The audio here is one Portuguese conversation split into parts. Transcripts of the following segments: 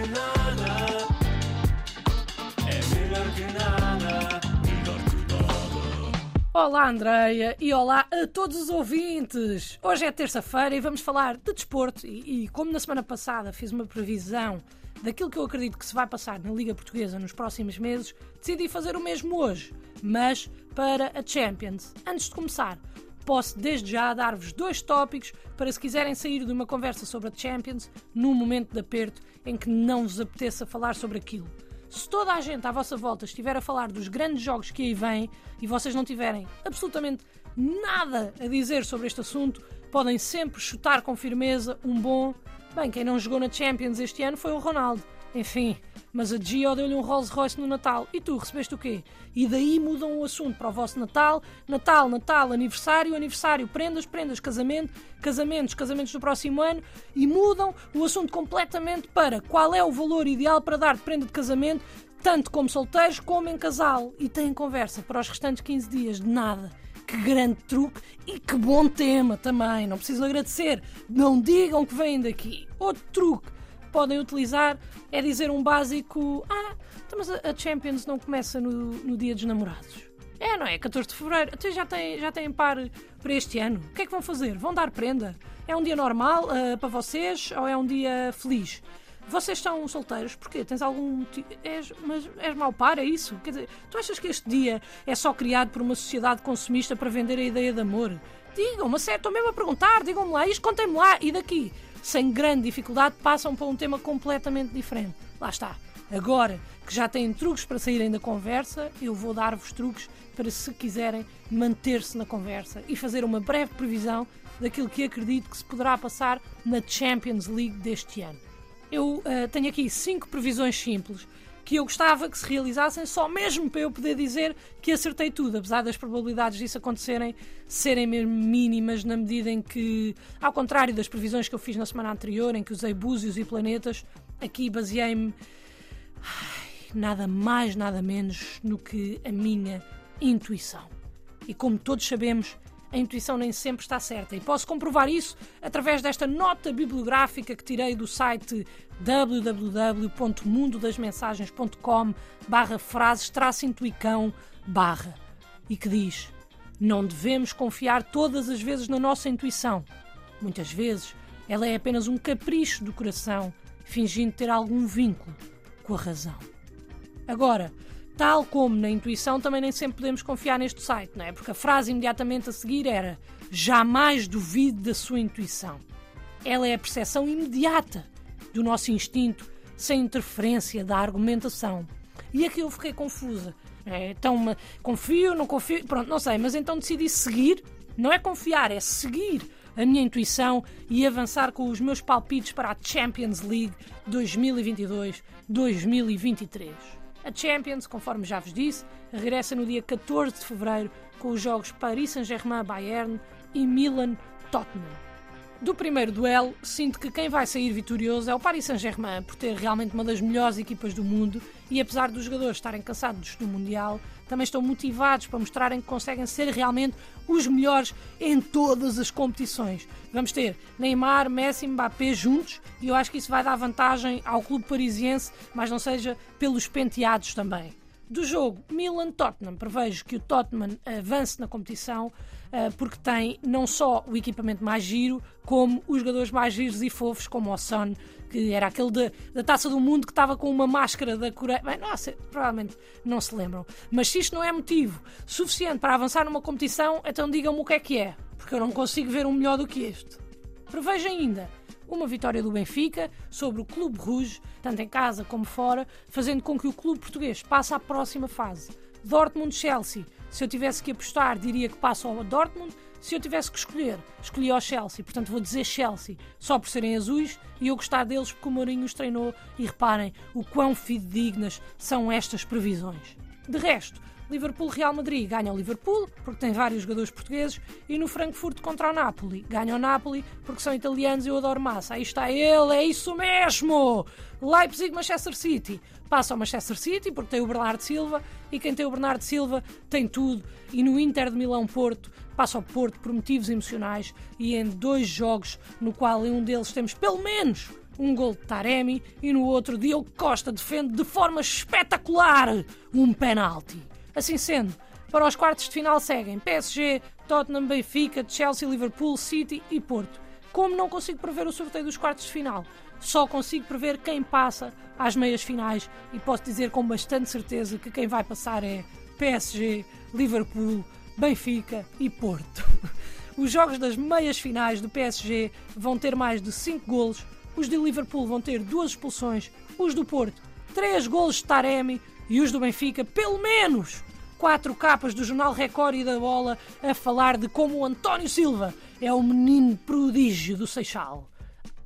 que nada. É melhor que nada. Melhor que nada. Olá, Andreia, e olá a todos os ouvintes! Hoje é terça-feira e vamos falar de desporto. E, e como na semana passada fiz uma previsão daquilo que eu acredito que se vai passar na Liga Portuguesa nos próximos meses, decidi fazer o mesmo hoje, mas para a Champions. Antes de começar, posso desde já dar-vos dois tópicos para se quiserem sair de uma conversa sobre a Champions num momento de aperto em que não vos apeteça falar sobre aquilo. Se toda a gente à vossa volta estiver a falar dos grandes jogos que aí vêm e vocês não tiverem absolutamente nada a dizer sobre este assunto, podem sempre chutar com firmeza um bom. Bem, quem não jogou na Champions este ano foi o Ronaldo. Enfim, mas a Gio deu-lhe um Rolls Royce no Natal. E tu recebeste o quê? E daí mudam o assunto para o vosso Natal. Natal, Natal, aniversário, aniversário, prendas, prendas, casamento, casamentos, casamentos do próximo ano. E mudam o assunto completamente para qual é o valor ideal para dar de prenda de casamento, tanto como solteiros como em casal. E têm conversa para os restantes 15 dias de nada. Que grande truque e que bom tema também. Não preciso agradecer. Não digam que vêm daqui. Outro truque podem utilizar é dizer um básico: Ah, então, mas a Champions não começa no, no dia dos namorados. É, não é? 14 de fevereiro. Até já têm, já têm par para este ano. O que é que vão fazer? Vão dar prenda? É um dia normal uh, para vocês ou é um dia feliz? Vocês estão solteiros? Porquê? Tens algum. És, mas és mau par, é isso? Quer dizer, tu achas que este dia é só criado por uma sociedade consumista para vender a ideia de amor? Digam-me, sério, estou mesmo a perguntar, digam-me lá, isto contem-me lá, e daqui? Sem grande dificuldade, passam para um tema completamente diferente. Lá está. Agora que já têm truques para saírem da conversa, eu vou dar-vos truques para, se quiserem, manter-se na conversa e fazer uma breve previsão daquilo que acredito que se poderá passar na Champions League deste ano. Eu uh, tenho aqui cinco previsões simples que eu gostava que se realizassem só mesmo para eu poder dizer que acertei tudo, apesar das probabilidades disso acontecerem serem mesmo mínimas na medida em que, ao contrário das previsões que eu fiz na semana anterior, em que usei búzios e planetas, aqui baseei-me nada mais, nada menos no que a minha intuição. E como todos sabemos, a intuição nem sempre está certa. E posso comprovar isso através desta nota bibliográfica que tirei do site www.mundodasmensagens.com barra frases traço intuicão barra e que diz não devemos confiar todas as vezes na nossa intuição. Muitas vezes ela é apenas um capricho do coração, fingindo ter algum vínculo com a razão. Agora, Tal como na intuição, também nem sempre podemos confiar neste site, não é? Porque a frase imediatamente a seguir era: jamais duvide da sua intuição. Ela é a percepção imediata do nosso instinto, sem interferência da argumentação. E aqui eu fiquei confusa. É, então, confio, não confio, pronto, não sei, mas então decidi seguir, não é confiar, é seguir a minha intuição e avançar com os meus palpites para a Champions League 2022-2023. A Champions, conforme já vos disse, regressa no dia 14 de fevereiro com os jogos Paris Saint-Germain-Bayern e Milan-Tottenham. Do primeiro duelo, sinto que quem vai sair vitorioso é o Paris Saint-Germain, por ter realmente uma das melhores equipas do mundo e, apesar dos jogadores estarem cansados do Mundial, também estão motivados para mostrarem que conseguem ser realmente os melhores em todas as competições. Vamos ter Neymar, Messi e Mbappé juntos e eu acho que isso vai dar vantagem ao clube parisiense, mas não seja pelos penteados também. Do jogo Milan-Tottenham, prevejo que o Tottenham avance na competição eh, porque tem não só o equipamento mais giro, como os jogadores mais giros e fofos, como o Son, que era aquele de, da Taça do Mundo que estava com uma máscara da Coreia. Bem, nossa, provavelmente não se lembram. Mas se isto não é motivo suficiente para avançar numa competição, então digam-me o que é que é, porque eu não consigo ver um melhor do que este. Prevejo ainda uma vitória do Benfica sobre o Clube Rouge, tanto em casa como fora, fazendo com que o clube português passe à próxima fase. Dortmund-Chelsea. Se eu tivesse que apostar, diria que passa ao Dortmund. Se eu tivesse que escolher, escolhi ao Chelsea. Portanto, vou dizer Chelsea, só por serem azuis e eu gostar deles porque o Mourinho os treinou. E reparem o quão fidedignas são estas previsões. De resto, Liverpool-Real Madrid ganha o Liverpool, porque tem vários jogadores portugueses, e no Frankfurt contra o Napoli ganha o Napoli, porque são italianos e eu adoro massa. Aí está ele, é isso mesmo! Leipzig-Manchester City passa ao Manchester City, porque tem o Bernardo Silva, e quem tem o Bernardo Silva tem tudo. E no Inter de Milão-Porto passa ao Porto por motivos emocionais, e em dois jogos, no qual em um deles temos pelo menos um gol de Taremi e no outro Diogo Costa defende de forma espetacular um penalti. Assim sendo, para os quartos de final seguem PSG, Tottenham, Benfica, Chelsea, Liverpool, City e Porto. Como não consigo prever o sorteio dos quartos de final, só consigo prever quem passa às meias finais e posso dizer com bastante certeza que quem vai passar é PSG, Liverpool, Benfica e Porto. Os jogos das meias finais do PSG vão ter mais de 5 golos, os de Liverpool vão ter duas expulsões, os do Porto 3 golos de Taremi e os do Benfica pelo menos quatro capas do jornal Record e da Bola a falar de como o António Silva é o menino prodígio do Seixal.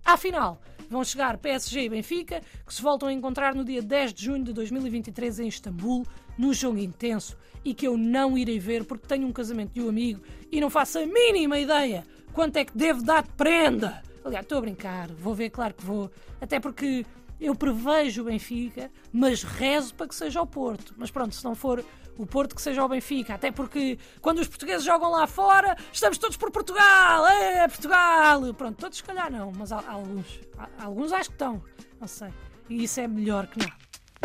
Afinal, vão chegar PSG e Benfica, que se voltam a encontrar no dia 10 de junho de 2023 em Istambul, num jogo intenso e que eu não irei ver porque tenho um casamento de um amigo e não faço a mínima ideia quanto é que devo dar de prenda. Aliás, estou a brincar, vou ver, claro que vou. Até porque eu prevejo o Benfica, mas rezo para que seja o Porto. Mas pronto, se não for o Porto, que seja o Benfica. Até porque quando os portugueses jogam lá fora, estamos todos por Portugal! É, Portugal! Pronto, todos se calhar não, mas há, há alguns. Há, alguns acho que estão. Não sei. E isso é melhor que nada.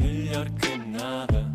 Melhor que nada. É